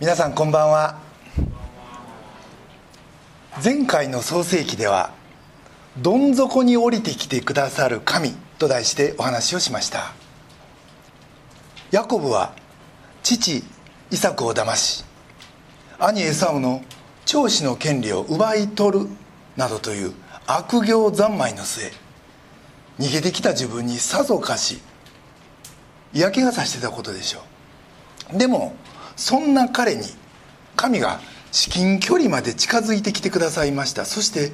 皆さんこんばんは。前回の創世記では「どん底に降りてきてくださる神」と題してお話をしました。ヤコブは父イサクを騙し兄エサウの長子の権利を奪い取るなどという悪行三昧の末逃げてきた自分にさぞかし嫌気がさしてたことでしょう。でもそんな彼に神が至近距離まで近づいてきてくださいました。そして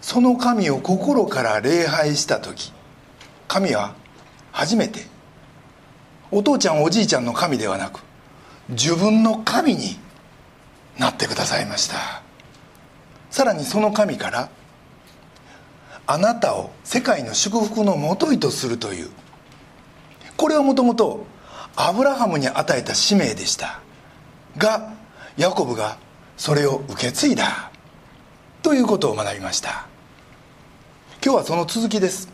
その神を心から礼拝した時神は初めてお父ちゃんおじいちゃんの神ではなく自分の神になってくださいました。さらにその神からあなたを世界の祝福のもといとするというこれはもともとアブラハムに与えた使命でした。がヤコブがそれを受け継いだ。ということを学びました。今日はその続きです。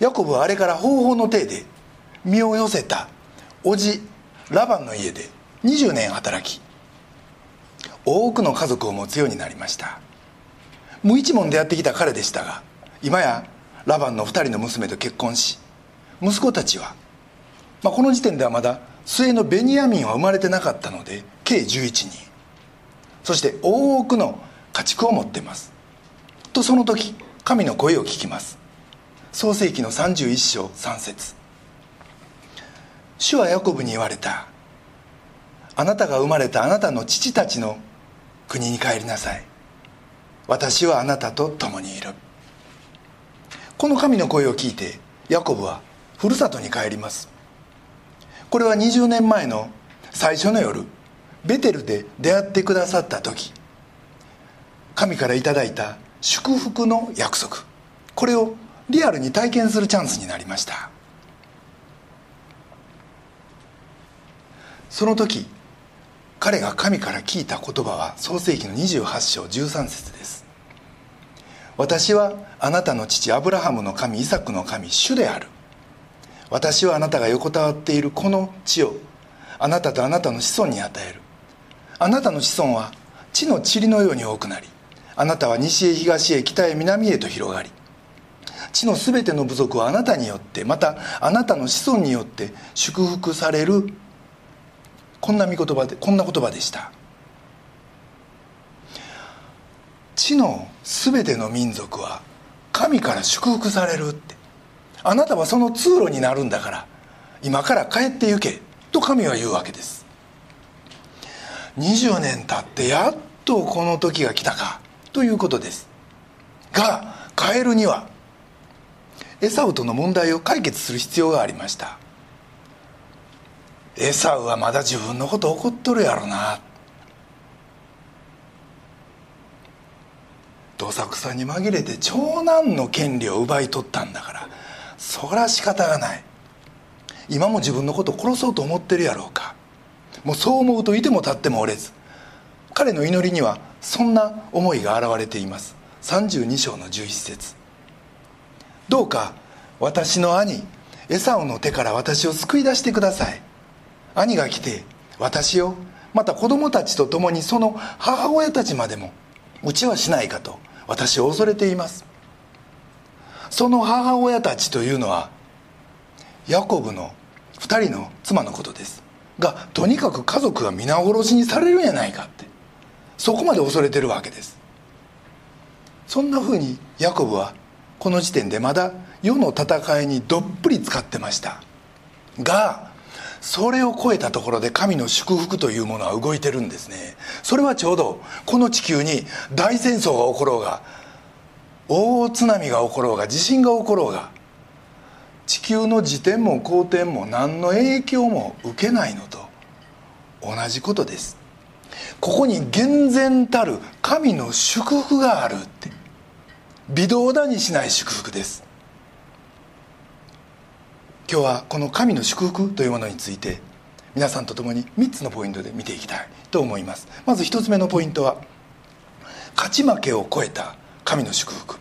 ヤコブはあれから方法の体で身を寄せた叔父ラバンの家で20年働き多くの家族を持つようになりました。無一文でやってきた彼でしたが今やラバンの2人の娘と結婚し息子たちは、まあ、この時点ではまだ末のベニヤミンは生まれてなかったので計11人。そして多くの家畜を持っています。とその時神の声を聞きます。創世紀の31章3節。主はヤコブに言われた。あなたが生まれたあなたの父たちの国に帰りなさい。私はあなたと共にいる。この神の声を聞いてヤコブはふるさとに帰ります。これは20年前の最初の夜ベテルで出会ってくださった時神からいただいた祝福の約束。これをリアルに体験するチャンスになりました。その時彼が神から聞いた言葉は創世紀の28章13節です。私はあなたの父アブラハムの神イサクの神主である。私はあなたが横たわっているこの地をあなたとあなたの子孫に与える。あなたの子孫は地の塵のように多くなりあなたは西へ東へ北へ南へと広がり地のすべての部族はあなたによってまたあなたの子孫によって祝福される。こんな見言葉でこんな言葉でした。地のすべての民族は神から祝福されるって。あなたはその通路になるんだから今から帰って行けと神は言うわけです。20年経ってやっとこの時が来たかということです。が帰るにはエサウとの問題を解決する必要がありました。エサウはまだ自分のこと怒っとるやろな。どさくさに紛れて長男の権利を奪い取ったんだから。そりゃ仕方がない。今も自分のことを殺そうと思ってるやろうか。もうそう思うといても立ってもおれず。彼の祈りにはそんな思いが現れています。32章の11節。どうか私の兄エサオの手から私を救い出してください。兄が来て私をまた子供たちと共にその母親たちまでもうちはしないかと私を恐れています。その母親たちというのはヤコブの2人の妻のことです。がとにかく家族が皆殺しにされるんやないかって。そこまで恐れてるわけです。そんなふうにヤコブはこの時点でまだ世の戦いにどっぷり使ってました。がそれを超えたところで神の祝福というものは動いてるんですね。それはちょうどこの地球に大戦争が起ころうが大津波が起ころうが地震が起ころうが地球の自転も公転も何の影響も受けないのと同じことです。ここに厳然たる神の祝福があるって微動だにしない祝福です。今日はこの神の祝福というものについて皆さんと共に3つのポイントで見ていきたいと思います。まず1つ目のポイントは勝ち負けを超えた神の祝福。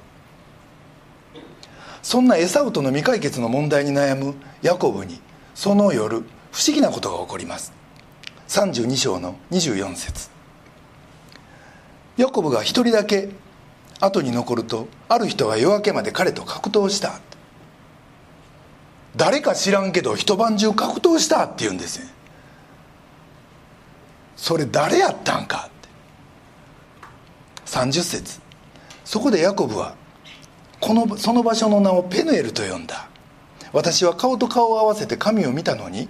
そんなエサウとの未解決の問題に悩むヤコブにその夜不思議なことが起こります。32章の24節。ヤコブが一人だけ後に残るとある人が夜明けまで彼と格闘した。誰か知らんけど一晩中格闘したって言うんですよそれ誰やったんかって。30節。そこでヤコブはこのその場所の名をペヌエルと呼んだ。私は顔と顔を合わせて神を見たのに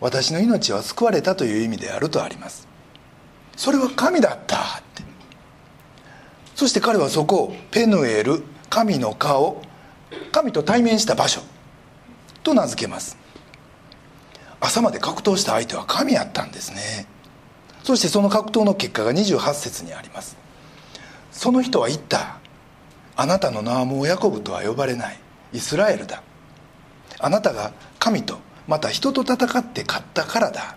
私の命は救われたという意味であるとあります。それは神だったって。そして彼はそこをペヌエル神の顔神と対面した場所と名付けます。朝まで格闘した相手は神やったんですね。そしてその格闘の結果が28節にあります。その人は言った。あなたの名はもうヤコブとは呼ばれない。イスラエルだ。あなたが神とまた人と戦って勝ったからだ。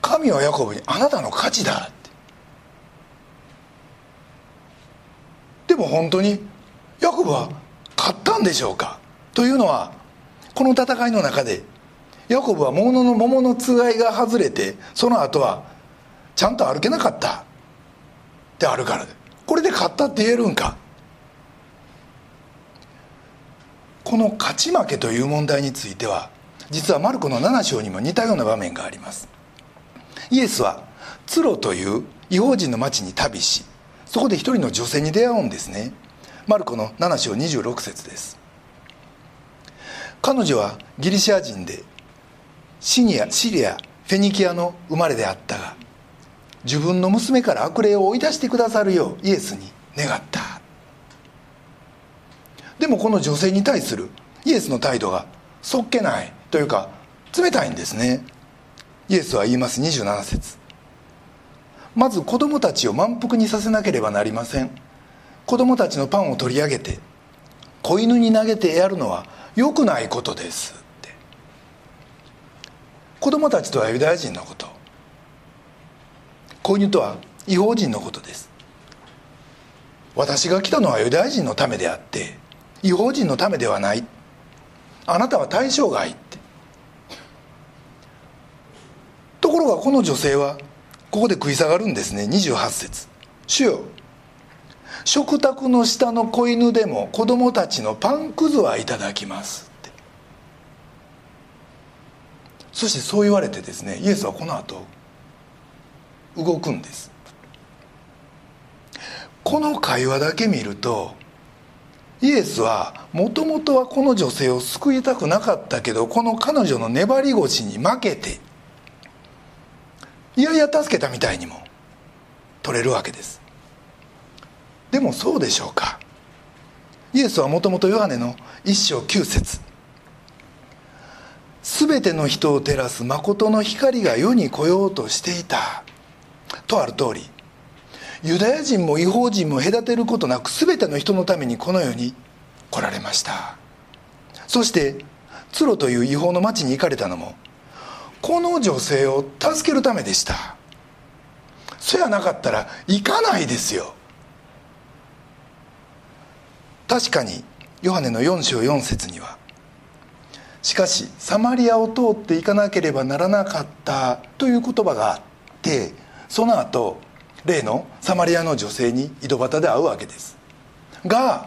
神はヤコブにあなたの勝ちだ。ってでも本当にヤコブは勝ったんでしょうか。というのはこの戦いの中でヤコブは桃の桃のつがいが外れてその後はちゃんと歩けなかった。ってあるから。でこれで勝ったって言えるんか。この勝ち負けという問題については実はマルコの7章にも似たような場面があります。イエスはツロという違法人の町に旅しそこで一人の女性に出会うんですね。マルコの7章26節です。彼女はギリシア人でシニアシリアフェニキアの生まれであったが自分の娘から悪霊を追い出してくださるようイエスに願った。でもこの女性に対するイエスの態度がそっけないというか冷たいんですね。イエスは言います27節。まず子供たちを満腹にさせなければなりません。子供たちのパンを取り上げて子犬に投げてやるのは良くないことですって。子供たちとはユダヤ人のこと。子犬とは違法人のことです。私が来たのはユダヤ人のためであって違法人のためではない。あなたは対象外って。ところがこの女性はここで食い下がるんですね。28節。主よ食卓の下の子犬でも子供たちのパンくずはいただきますって。そしてそう言われてですねイエスはこの後動くんです。この会話だけ見るとイエスはもともとはこの女性を救いたくなかったけどこの彼女の粘り腰に負けていやいや助けたみたいにも取れるわけです。でもそうでしょうか。イエスはもともとヨハネの一章九節。全ての人を照らす誠の光が世に来ようとしていた。とある通りユダヤ人も違法人も隔てることなく全ての人のためにこの世に来られました。そしてツロという違法の町に行かれたのもこの女性を助けるためでした。そやなかったら行かないですよ。確かにヨハネの4章4節にはしかしサマリアを通っていかなければならなかったという言葉があってその後例のサマリアの女性に井戸端で会うわけです。が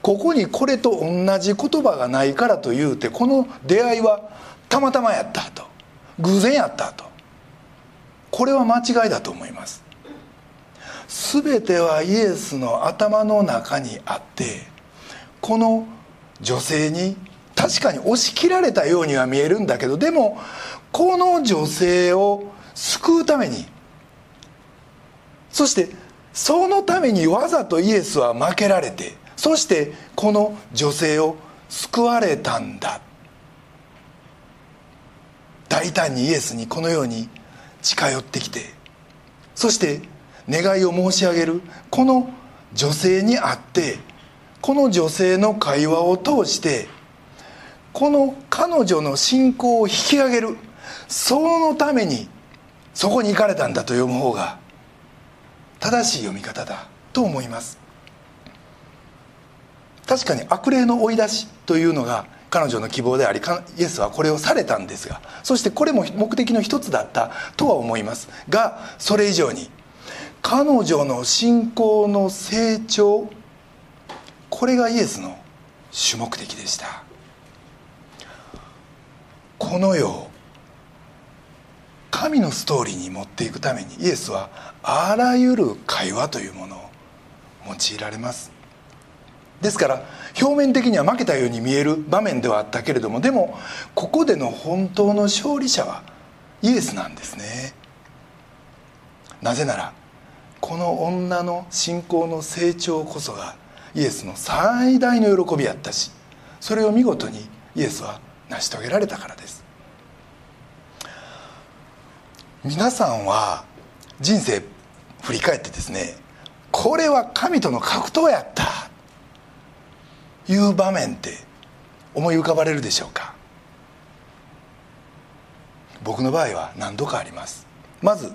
ここにこれと同じ言葉がないからというてこの出会いはたまたまやったと。偶然やったと。これは間違いだと思います。全てはイエスの頭の中にあってこの女性に確かに押し切られたようには見えるんだけどでもこの女性を救うためにそしてそのためにわざとイエスは負けられてそしてこの女性を救われたんだ。大胆にイエスにこのように近寄ってきてそして願いを申し上げるこの女性にあってこの女性の会話を通してこの彼女の信仰を引き上げるそのためにそこに行かれたんだと読む方が正しい読み方だと思います。確かに悪霊の追い出しというのが彼女の希望でありイエスはこれをされたんですがそしてこれも目的の一つだったとは思います。がそれ以上に彼女の信仰の成長これがイエスの主目的でした。この世を神のストーリーに持っていくためにイエスはあらゆる会話というものを用いられます。ですから表面的には負けたように見える場面ではあったけれどもでもここでの本当の勝利者はイエスなんですね。なぜならこの女の信仰の成長こそがイエスの最大の喜びやったしそれを見事にイエスは成し遂げられたからです。皆さんは人生振り返ってですねこれは神との格闘やった。いう場面って思い浮かばれるでしょうか？僕の場合は何度かあります。まず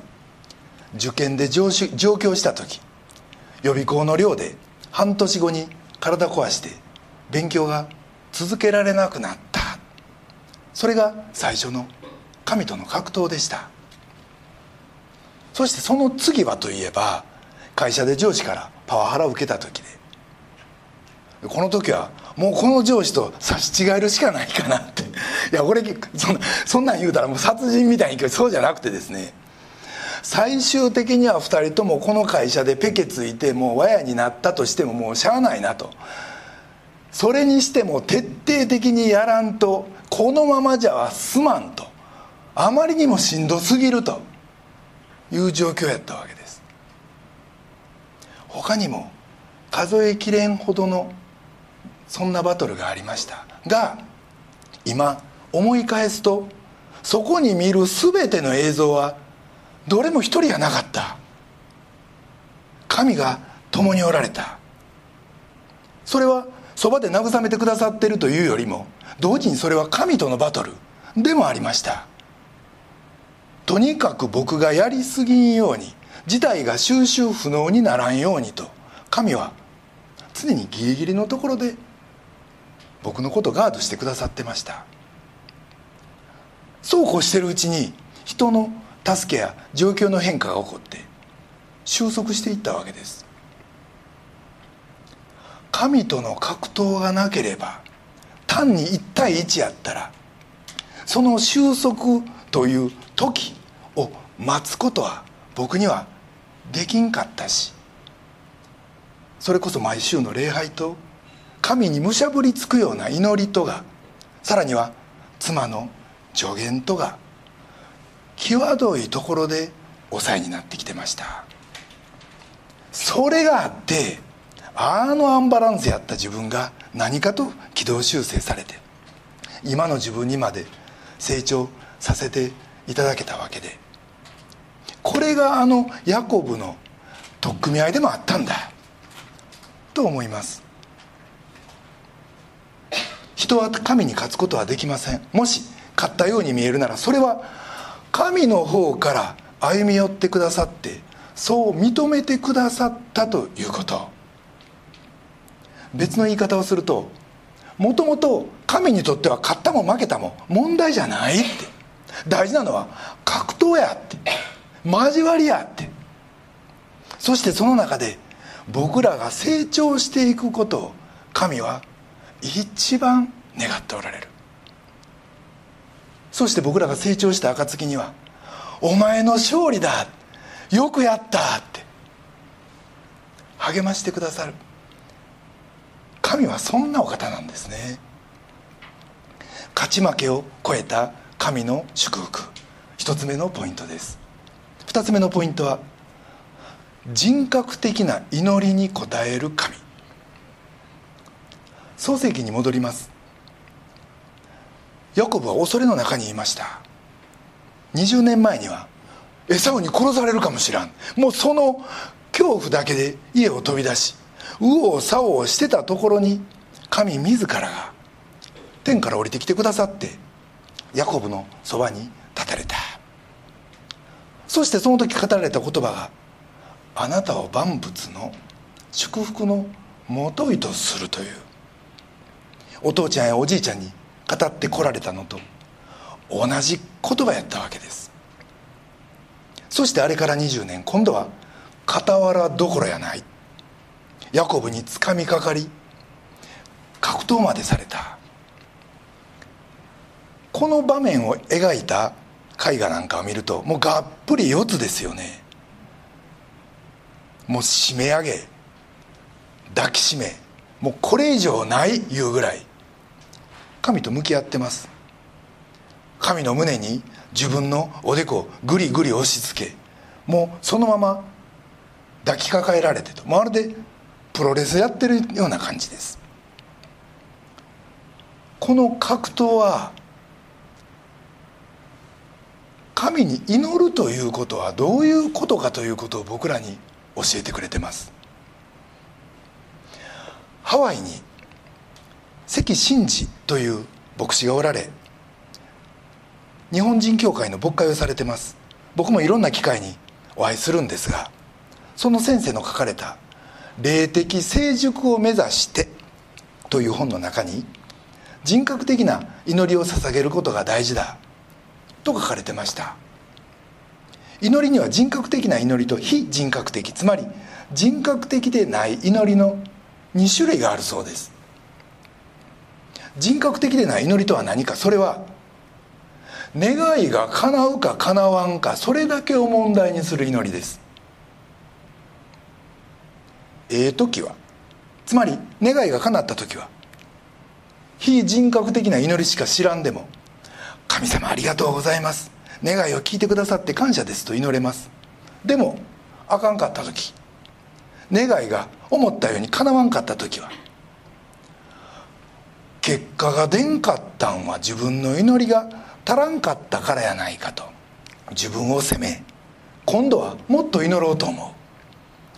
受験で上上京した時予備校の寮で半年後に体壊して勉強が続けられなくなった。それが最初の神との格闘でした。そしてその次はといえば会社で上司からパワハラを受けた時でこの時はもうこの上司と差し違えるしかないかなって。いや俺そんなそんなん言うたらもう殺人みたいにそうじゃなくてですね。最終的には2人ともこの会社でペケついてもう親になったとしてももうしゃあないなと。それにしても徹底的にやらんとこのままじゃすまんと。あまりにもしんどすぎると。いう状況やったわけです。他にも数えきれんほどのそんなバトルがありました。が今思い返すとそこに見る全ての映像はどれも一人がなかった。神が共におられた。それはそばで慰めてくださってるというよりも同時にそれは神とのバトルでもありました。とにかく僕がやりすぎんように事態が収拾不能にならんようにと神は常にギリギリのところで僕のことガードしてくださってました。そうこうしてるうちに人の助けや状況の変化が起こって収束していったわけです。神との格闘がなければ単に1対1やったらその収束という時を待つことは僕にはできんかったしそれこそ毎週の礼拝と神にむしゃぶりつくような祈りとがさらには妻の助言とが際どいところで抑えになってきてました。それがあってあのアンバランスやった自分が何かと軌道修正されて今の自分にまで成長させていただけたわけで。これがあのヤコブの取っ組み合いでもあったんだ。と思います。人は神に勝つことはできません。もし勝ったように見えるならそれは神の方から歩み寄ってくださってそう認めてくださったということ。別の言い方をするともともと神にとっては勝ったも負けたも問題じゃないって。大事なのは格闘やって交わりやって。そしてその中で僕らが成長していくことを神は一番願っておられる。そして僕らが成長した暁には「お前の勝利だよくやった」って励ましてくださる。神はそんなお方なんですね。勝ち負けを超えた神の祝福。一つ目のポイントです。二つ目のポイントは人格的な祈りに応える神。創世記に戻ります。ヤコブは恐れの中にいました。20年前にはエサウに殺されるかもしらん。もうその恐怖だけで家を飛び出し右往左往してたところに神自らが天から降りてきてくださってヤコブのそばに立たれた。そしてその時語られた言葉が「あなたを万物の祝福のもといとする」という。お父ちゃんやおじいちゃんに語ってこられたのと同じ言葉やったわけです。そしてあれから20年今度は傍らどころやない。ヤコブにつかみかかり格闘までされた。この場面を描いた絵画なんかを見るともうがっぷり四つですよね。もう締め上げ抱きしめもうこれ以上ないいうぐらい。神と向き合ってます。神の胸に自分のおでこをぐりぐり押し付けもうそのまま抱きかかえられてと。まるでプロレスやってるような感じです。この格闘は神に祈るということはどういうことかということを僕らに教えてくれてます。ハワイに関真治という牧師がおられ日本人教会の牧会をされてます。僕もいろんな機会にお会いするんですがその先生の書かれた「霊的成熟を目指して」という本の中に人格的な祈りを捧げることが大事だ。と書かれてました。祈りには人格的な祈りと非人格的つまり人格的でない祈りの2種類があるそうです。人格的でない祈りとは何か？それは願いが叶うか叶わんかそれだけを問題にする祈りです。ええ時はつまり願いが叶った時は非人格的な祈りしか知らんでも「神様ありがとうございます。願いを聞いてくださって感謝です」と祈れます。でもあかんかった時。願いが思ったようにかなわんかった時は。結果が出んかったんは自分の祈りが足らんかったからやないかと。自分を責め今度はもっと祈ろうと思う。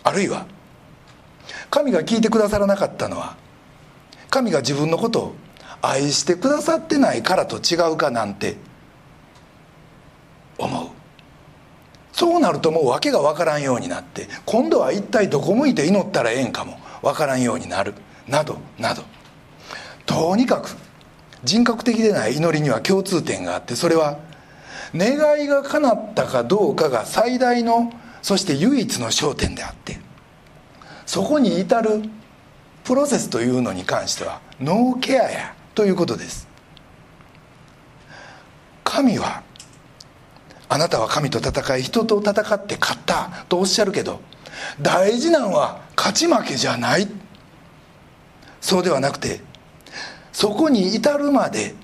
あるいは神が聞いてくださらなかったのは神が自分のことを愛してくださってないからと違うかなんて思う。そうなるともう訳が分からんようになって今度は一体どこ向いて祈ったらええんかも分からんようになる。などなど。とにかく人格的でない祈りには共通点があってそれは願いが叶ったかどうかが最大のそして唯一の焦点であってそこに至るプロセスというのに関してはノーケアや。ということです。神はあなたは神と戦い人と戦って勝ったとおっしゃるけど大事なのは勝ち負けじゃない。そうではなくてそこに至るまで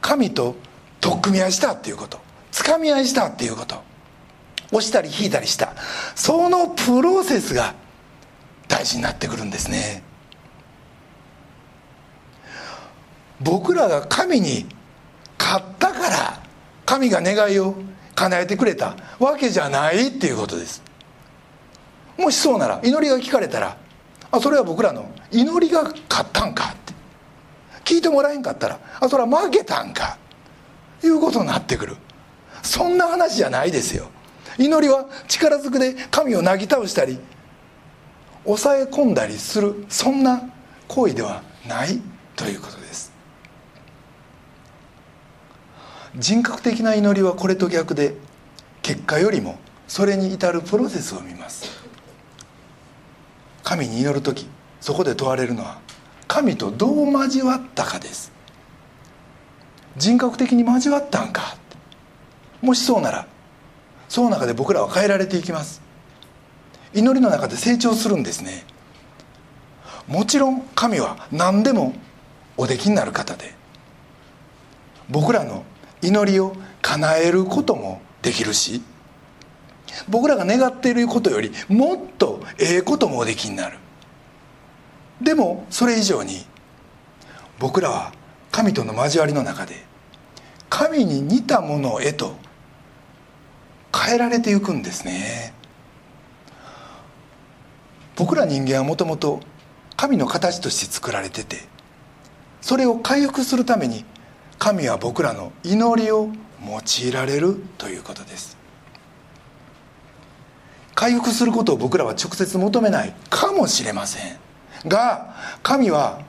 神と取っ組み合いしたっていうこと掴み合いしたっていうこと押したり引いたりしたそのプロセスが大事になってくるんですね。僕らが神に勝ったから神が願いを叶えてくれたわけじゃないっていうことです。もしそうなら祈りが聞かれたらあそれは僕らの祈りが勝ったんかって。聞いてもらえんかったらあそれは負けたんか。いうことになってくる。そんな話じゃないですよ。祈りは力ずくで神をなぎ倒したり抑え込んだりする。そんな行為ではないということです人格的な祈りはこれと逆で結果よりもそれに至るプロセスを見ます。神に祈る時そこで問われるのは神とどう交わったかです。人格的に交わったんか。もしそうならその中で僕らは変えられていきます。祈りの中で成長するんですね。もちろん神は何でもおできになる方で僕らの祈りを叶えることもできるし僕らが願っていることよりもっとええこともおできになる。でもそれ以上に僕らは神との交わりの中で神に似たものへと変えられていくんですね。僕ら人間はもともと神の形として作られててそれを回復するために神は僕らの祈りを用いられるということです。回復することを僕らは直接求めないかもしれません。が神は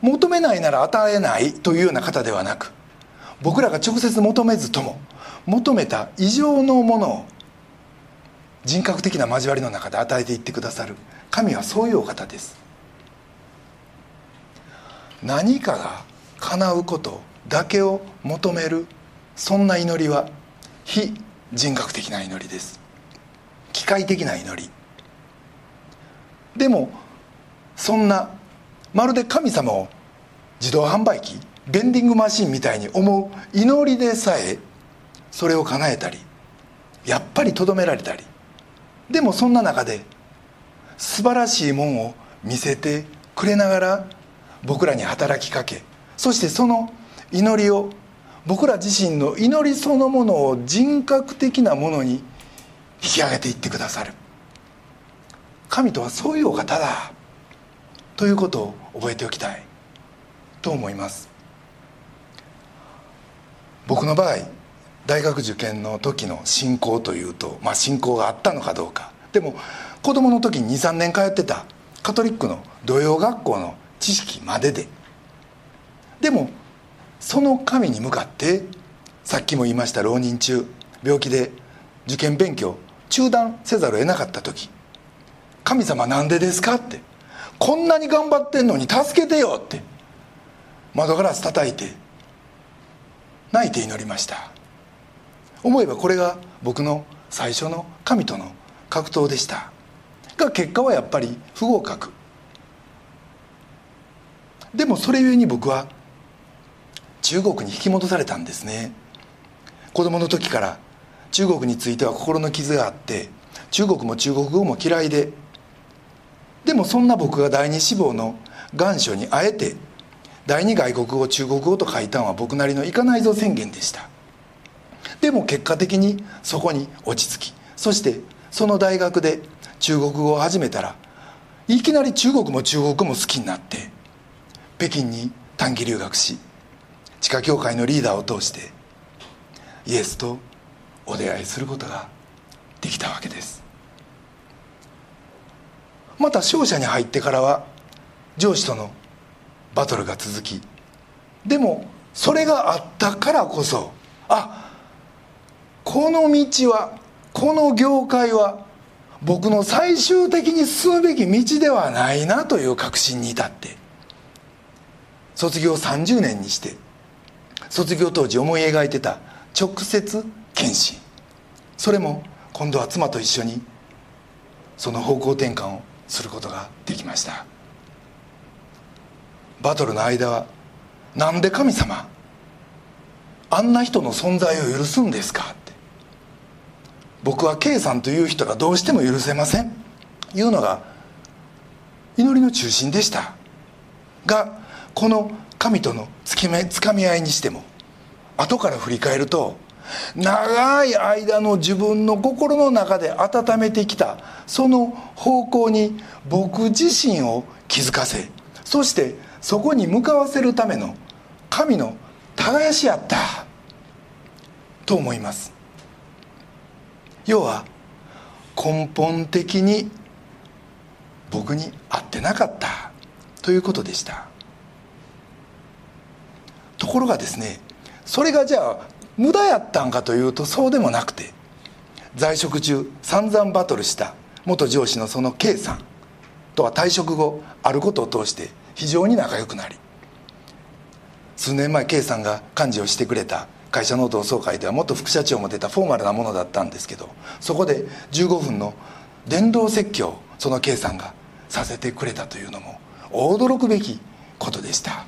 求めないなら与えないというような方ではなく僕らが直接求めずとも求めた以上のものを人格的な交わりの中で与えていってくださる。神はそういうお方です。何かが叶うことだけを求めるそんな祈りは非人格的な祈りです。機械的な祈り。でもそんなまるで神様を自動販売機ベンディングマシンみたいに思う祈りでさえそれを叶えたりやっぱりとどめられたり。でもそんな中で素晴らしいもんを見せてくれながら僕らに働きかけそしてその祈りを僕ら自身の祈りそのものを人格的なものに引き上げていってくださる。神とはそういうお方だ。ということを覚えておきたい。と思います。僕の場合大学受験の時の信仰というと、まあ、信仰があったのかどうか。でも子供の時に23年通ってたカトリックの土曜学校の知識までででもその神に向かってさっきも言いました浪人中病気で受験勉強中断せざるを得なかった時「神様なんでですか?」って「こんなに頑張ってんのに助けてよ」って窓ガラス叩いて泣いて祈りました思えばこれが僕の最初の神との格闘でしたが結果はやっぱり不合格でもそれゆえに僕は中国に引き戻されたんですね。子供の時から中国については心の傷があって中国も中国語も嫌いででもそんな僕が第二志望の願書にあえて第二外国語中国語と書いたのは僕なりのいかないぞ宣言でした。でも結果的にそこに落ち着きそしてその大学で中国語を始めたらいきなり中国も中国も好きになって北京に短期留学し地下教会のリーダーを通してイエスとお出会いすることができたわけです。また商社に入ってからは上司とのバトルが続きでもそれがあったからこそあこの道はこの業界は僕の最終的に進むべき道ではないなという確信に至って卒業30年にして卒業当時思い描いてた直接検診。それも今度は妻と一緒にその方向転換をすることができました。バトルの間は「なんで神様あんな人の存在を許すんですか?」って。僕は K さんという人がどうしても許せません。いうのが祈りの中心でした。がこの神とのつかみ合いにしても後から振り返ると長い間の自分の心の中で温めてきたその方向に僕自身を気づかせそしてそこに向かわせるための神の耕しやったと思います。要は根本的に僕に合ってなかったということでした。ころがですねそれがじゃあ無駄やったんかというとそうでもなくて在職中散々バトルした元上司のその K さんとは退職後あることを通して非常に仲良くなり数年前 K さんが幹事をしてくれた会社の同窓会では元副社長も出たフォーマルなものだったんですけどそこで15分の電動説教をその K さんがさせてくれたというのも驚くべきことでした。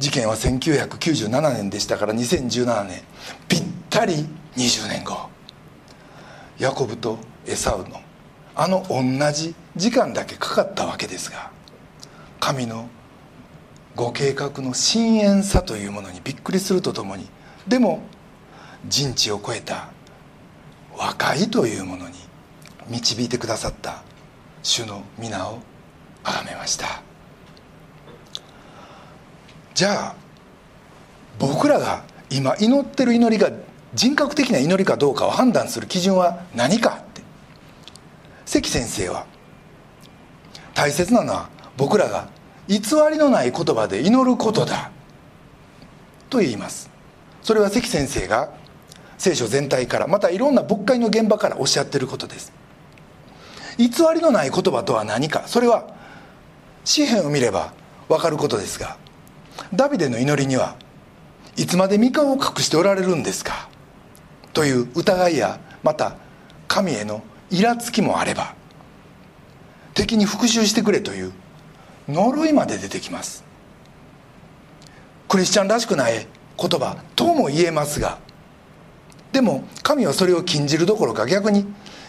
事件は1997年でしたから2017年。ぴったり20年後。ヤコブとエサウのあの同じ時間だけかかったわけですが神のご計画の深遠さというものにびっくりするとともにでも人知を超えた和解というものに導いてくださった主の皆を崇めました。じゃあ僕らが今祈ってる祈りが人格的な祈りかどうかを判断する基準は何かって。関先生は大切なのは僕らが偽りのない言葉で祈ることだ。と言います。それは関先生が聖書全体からまたいろんな牧会の現場からおっしゃってることです。偽りのない言葉とは何か。それは詩篇を見れば分かることですがダビデの祈りにはいつまで三顔を隠しておられるんですか？という疑いやまた神へのイラつきもあれば敵に復讐してくれという呪いまで出てきます。クリスチャンらしくない言葉とも言えますがでも神はそれを禁じるどころか逆に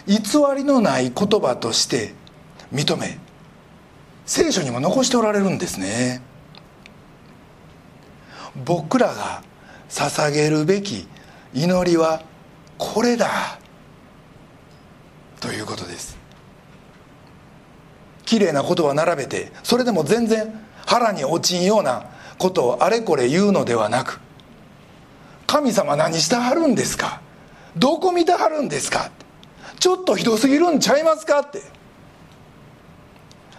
偽りのない言葉として認め聖書にも残しておられるんですね。僕らが捧げるべき祈りはこれだということです。綺麗なことは並べてそれでも全然腹に落ちんようなことをあれこれ言うのではなく神様何してはるんですか？どこ見てはるんですか？ちょっとひどすぎるんちゃいますか？って。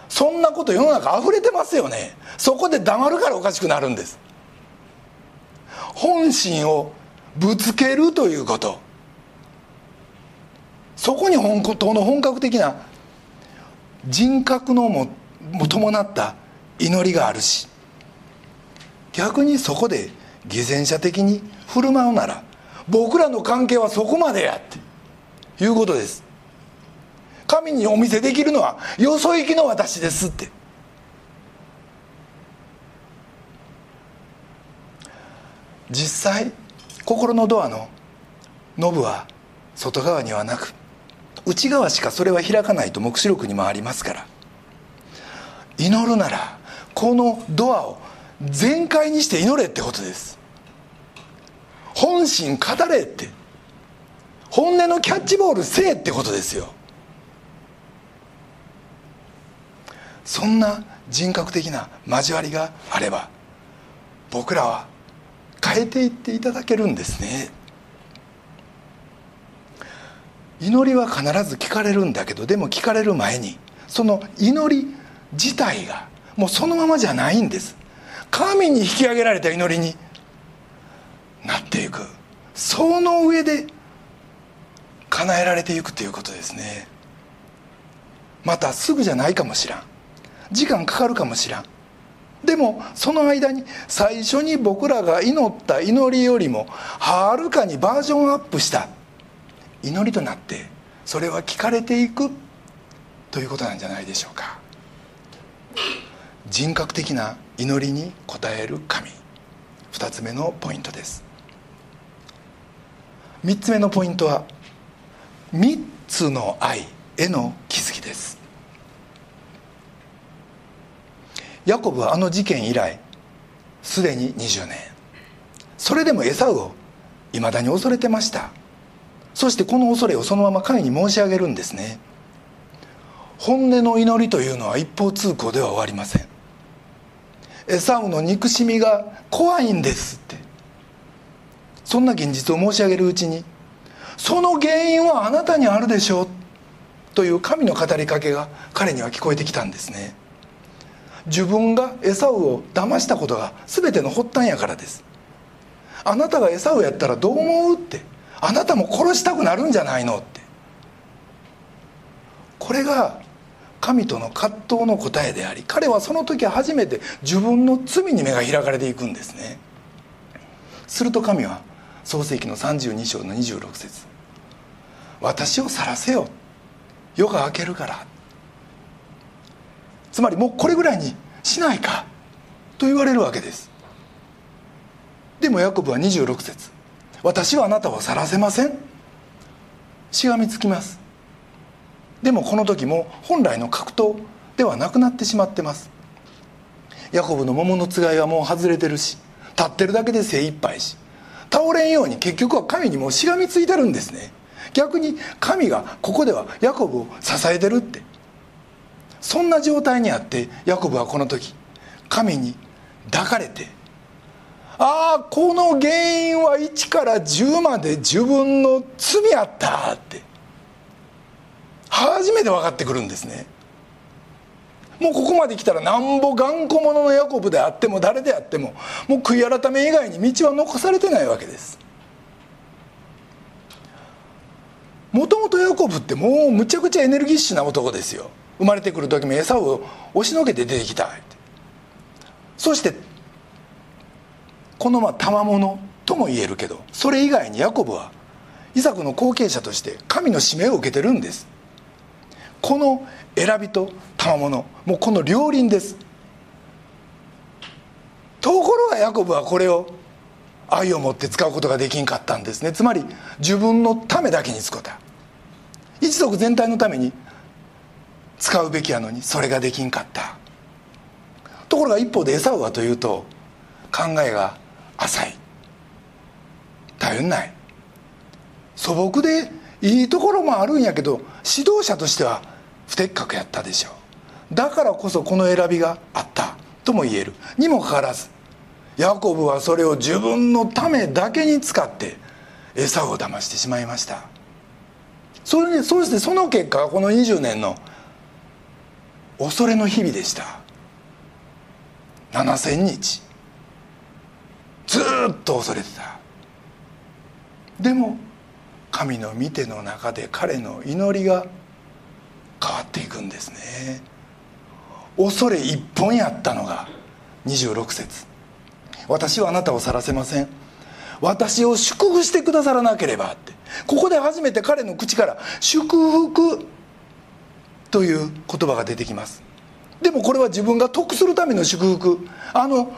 そんなこと世の中溢れてますよね。そこで黙るからおかしくなるんです。本心をぶつけるということ。そこに本当の本格的な人格のも伴った祈りがあるし逆にそこで偽善者的に振る舞うなら僕らの関係はそこまでやっていうことです。神にお見せできるのはよそ行きの私ですって。実際心のドアのノブは外側にはなく内側しかそれは開かないと黙示録にもありますから。祈るならこのドアを全開にして祈れってことです。本心語れって。本音のキャッチボールせえってことですよ。そんな人格的な交わりがあれば僕らは変えていっていただけるんですね。祈りは必ず聞かれるんだけどでも聞かれる前にその祈り自体がもうそのままじゃないんです。神に引き上げられた祈りになっていく。その上で叶えられていくということですね。またすぐじゃないかもしらん。時間かかるかもしらん。でもその間に最初に僕らが祈った祈りよりもはるかにバージョンアップした祈りとなってそれは聞かれていくということなんじゃないでしょうか。人格的な祈りに応える神。2つ目のポイントです。3つ目のポイントは3つの愛への気づきです。ヤコブはあの事件以来すでに20年。それでもエサウをいまだに恐れてました。そしてこの恐れをそのまま神に申し上げるんですね。本音の祈りというのは一方通行では終わりません。エサウの憎しみが怖いんですって。そんな現実を申し上げるうちにその原因はあなたにあるでしょう。という神の語りかけが彼には聞こえてきたんですね。自分がエサウを騙したことが全ての発端やからです。あなたがエサウやったらどう思うって。あなたも殺したくなるんじゃないのって。これが神との葛藤の答えであり彼はその時初めて自分の罪に目が開かれていくんですね。すると神は創世紀の32章の26節私を去らせよ。夜が明けるから」つまりもうこれぐらいにしないかと言われるわけです。でもヤコブは26節私はあなたを去らせません」しがみつきます。でもこの時も本来の格闘ではなくなってしまってます。ヤコブの桃のつがいはもう外れてるし立ってるだけで精一杯し倒れんように結局は神にもしがみついてるんですね。逆に神がここではヤコブを支えてるってそんな状態にあってヤコブはこの時神に抱かれてああこの原因は1から10まで自分の罪あったって初めて分かってくるんですね。もうここまで来たらなんぼ頑固者のヤコブであっても誰であってももう悔い改め以外に道は残されてないわけです。もともとヤコブってもうむちゃくちゃエネルギッシュな男ですよ。生まれてくる時も餌を押しのけて出てきたそしてこのまあ賜物とも言えるけどそれ以外にヤコブはイサクの後継者として神の使命を受けてるんです。この選びと賜物もうこの両輪です。ところがヤコブはこれを愛を持って使うことができんかったんですね。つまり自分のためだけに使った。一族全体のために使うべきやのにそれができんかった。ところが一方でエサウはというと考えが浅い。頼んない。素朴でいいところもあるんやけど指導者としては不適格やったでしょう。だからこそこの選びがあったとも言える。にもかかわらずヤコブはそれを自分のためだけに使って餌を騙してしまいました。それにそしてその結果この20年の恐れの日々でした。7,000日。ずっと恐れてた。でも神の見ての中で彼の祈りが変わっていくんですね。恐れ一本やったのが26節。私はあなたを去らせません。私を祝福してくださらなければって。ここで初めて彼の口から祝福という言葉が出てきます。でもこれは自分が得するための祝福。あの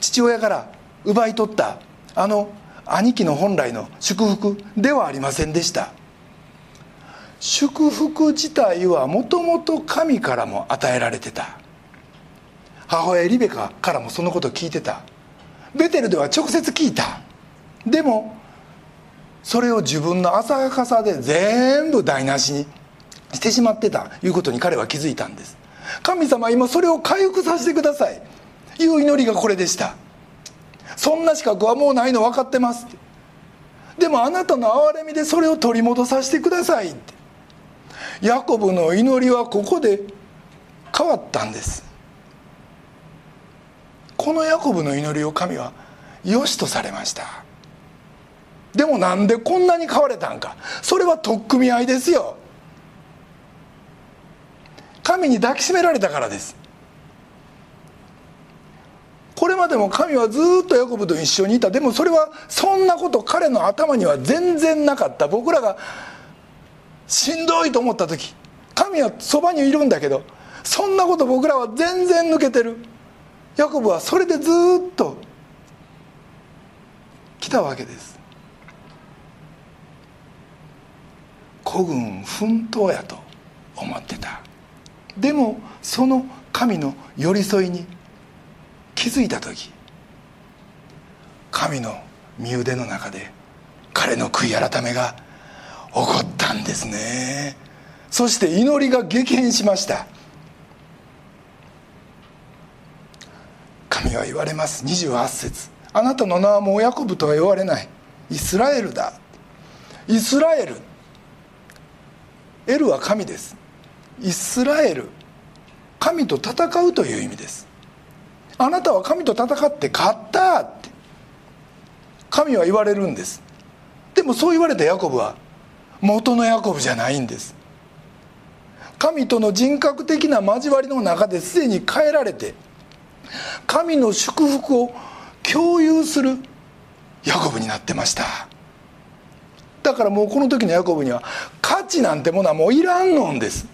父親から奪い取ったあの兄貴の本来の祝福ではありませんでした。祝福自体はもともと神からも与えられてた。母親リベカからもそのことを聞いてた。ベテルでは直接聞いた。でもそれを自分の浅はかさで全部台無しにしてしまってたいうことに彼は気づいたんです。神様今それを回復させてください。いう祈りがこれでした。そんな資格はもうないの分かってます。でもあなたの憐れみでそれを取り戻させてくださいって。ヤコブの祈りはここで変わったんです。このヤコブの祈りを神は良しとされました。でもなんでこんなに変われたんか。それは取っ組み合いですよ。神に抱きしめられたからです。これまでも神はずっとヤコブと一緒にいた。でもそれはそんなこと彼の頭には全然なかった。僕らがしんどいと思った時神はそばにいるんだけどそんなこと僕らは全然抜けてる。ヤコブはそれでずっと来たわけです。孤軍奮闘やと思ってた。でもその神の寄り添いに気づいた時神の身腕の中で彼の悔い改めが起こったんですね。そして祈りが激変しました。神は言われます。28節。あなたの名はもうヤコブとは言われない。イスラエルだ。イスラエル。エルは神です。イスラエル。神と戦うという意味です。あなたは神と戦って勝った。って神は言われるんです。でもそう言われたヤコブは元のヤコブじゃないんです。神との人格的な交わりの中ですでに変えられて神の祝福を共有するヤコブになってました。だからもうこの時のヤコブには価値なんてものはもういらんのんです。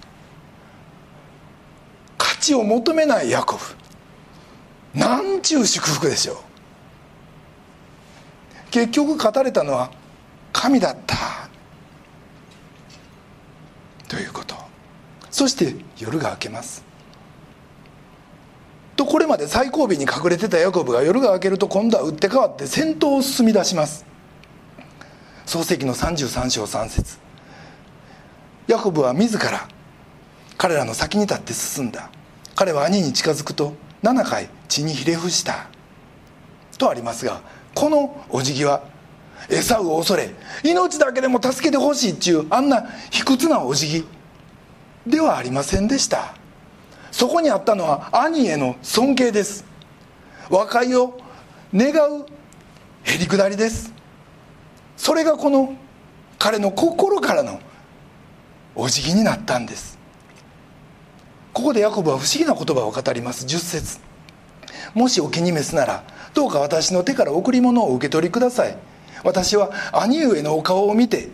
価値を求めないヤコブ。なんちゅう祝福でしょう。結局語れたのは神だった。ということ。そして夜が明けます。これまで最後尾に隠れてたヤコブが夜が明けると今度は打って変わって先頭を進み出します。創世紀の33章3節。ヤコブは自ら彼らの先に立って進んだ。彼は兄に近づくと7回血にひれ伏した。とありますがこのお辞儀はエサウを恐れ命だけでも助けてほしいっちゅうあんな卑屈なお辞儀ではありませんでした。そこにあったのは兄への尊敬です。和解を願うへりくだりです。それがこの彼の心からのお辞儀になったんです。ここでヤコブは不思議な言葉を語ります。10節。もしお気に召すならどうか私の手から贈り物を受け取りください。私は兄上のお顔を見て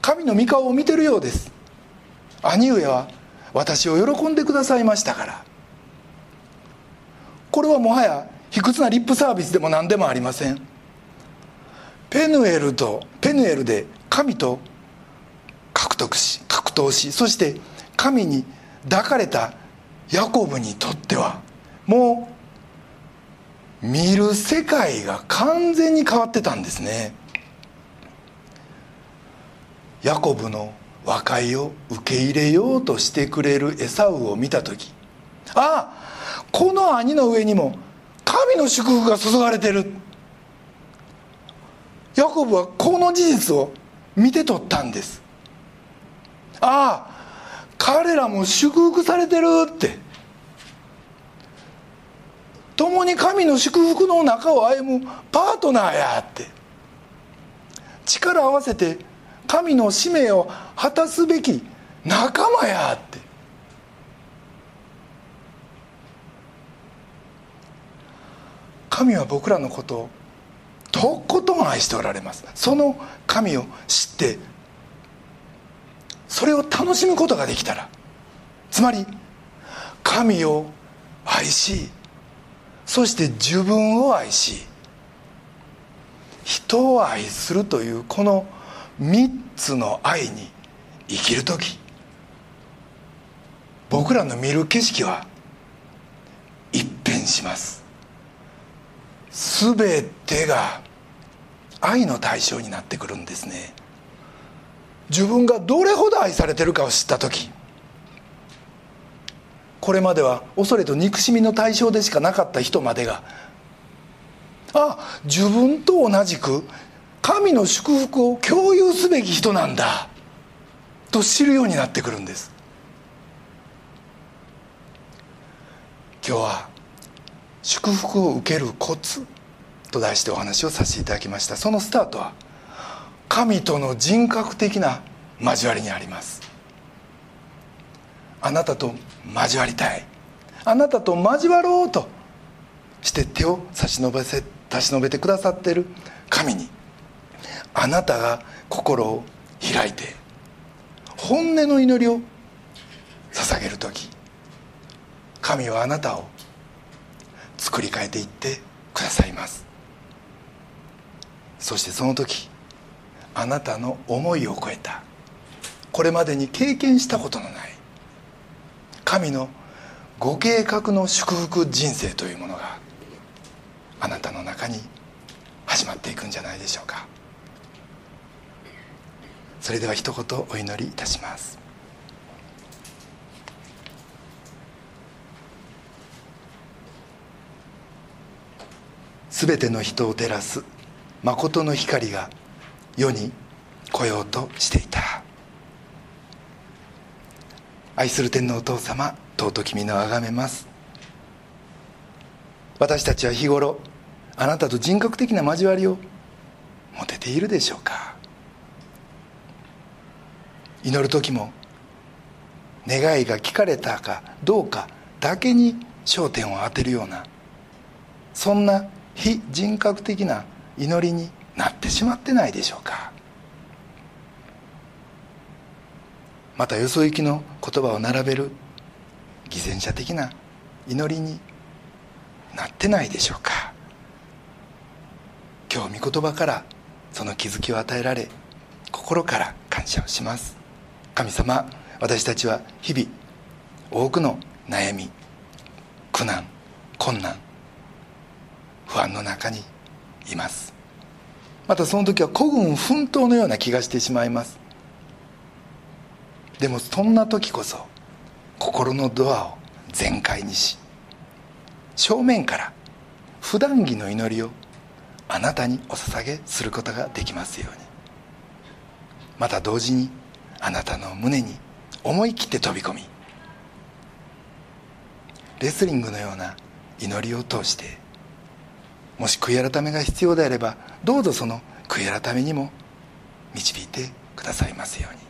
神の御顔を見てるようです。兄上は私を喜んでくださいましたから。これはもはや卑屈なリップサービスでも何でもありません。ペヌエルとペヌエルで神と獲得し格闘しそして神に抱かれたヤコブにとってはもう見る世界が完全に変わってたんですね。ヤコブの和解を受け入れようとしてくれるエサウを見た時ああこの兄の上にも神の祝福が注がれてる。ヤコブはこの事実を見て取ったんです。ああ彼らも祝福されてるって。共に神の祝福の中を歩むパートナーやって。力を合わせて神の使命を果たすべき仲間やって。神は僕らのことをとことん愛しておられます。その神を知ってそれを楽しむことができたら。つまり神を愛しそして自分を愛し人を愛するというこの3つの愛に生きる時。僕らの見る景色は一変します。全てが愛の対象になってくるんですね。自分がどれほど愛されてるかを知った時。これまでは恐れと憎しみの対象でしかなかった人までが。あ自分と同じく神の祝福を共有すべき人なんだ。と知るようになってくるんです。今日は祝福を受けるコツと題してお話をさせていただきました。そのスタートは神との人格的な交わりにあります。あなたと交わりたい。あなたと交わろうとして手を差し伸べせ差し伸べてくださっている神にあなたが心を開いて本音の祈りを捧げる時神はあなたを作り変えていってくださいます。そしてその時あなたの思いを超えた。これまでに経験したことのない神のご計画の祝福人生というものがあなたの中に始まっていくんじゃないでしょうか。それでは一言お祈りいたします。すべての人を照らす誠の光が世に来ようとしていた。愛する天皇お父様尊き皆をあがめます。私たちは日頃あなたと人格的な交わりを持てているでしょうか。祈る時も願いが聞かれたかどうかだけに焦点を当てるようなそんな非人格的な祈りになってしまってないでしょうか。またよそ行きの言葉を並べる偽善者的な祈りになってないでしょうか。今日御言葉からその気づきを与えられ心から感謝をします。神様私たちは日々多くの悩み苦難困難不安の中にいます。またその時は孤軍奮闘のような気がしてしまいます。でもそんな時こそ心のドアを全開にし正面から普段着の祈りをあなたにお捧げすることができますように。また同時にあなたの胸に思い切って飛び込みレスリングのような祈りを通してもし悔い改めが必要であればどうぞその悔い改めにも導いてくださいますように。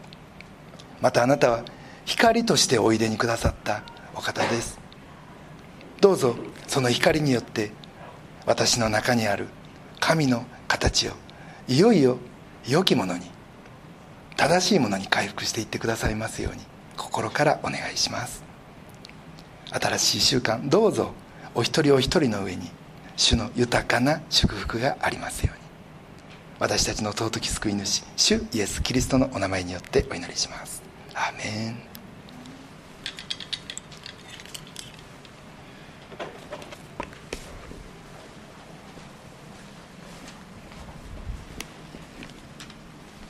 またあなたは光としておいでにくださったお方です。どうぞその光によって私の中にある神の形をいよいよ良きものに正しいものに回復していってくださいますように心からお願いします。新しい習慣どうぞお一人お一人の上に主の豊かな祝福がありますように。私たちの尊き救い主主イエス・キリストのお名前によってお祈りします。アーメン。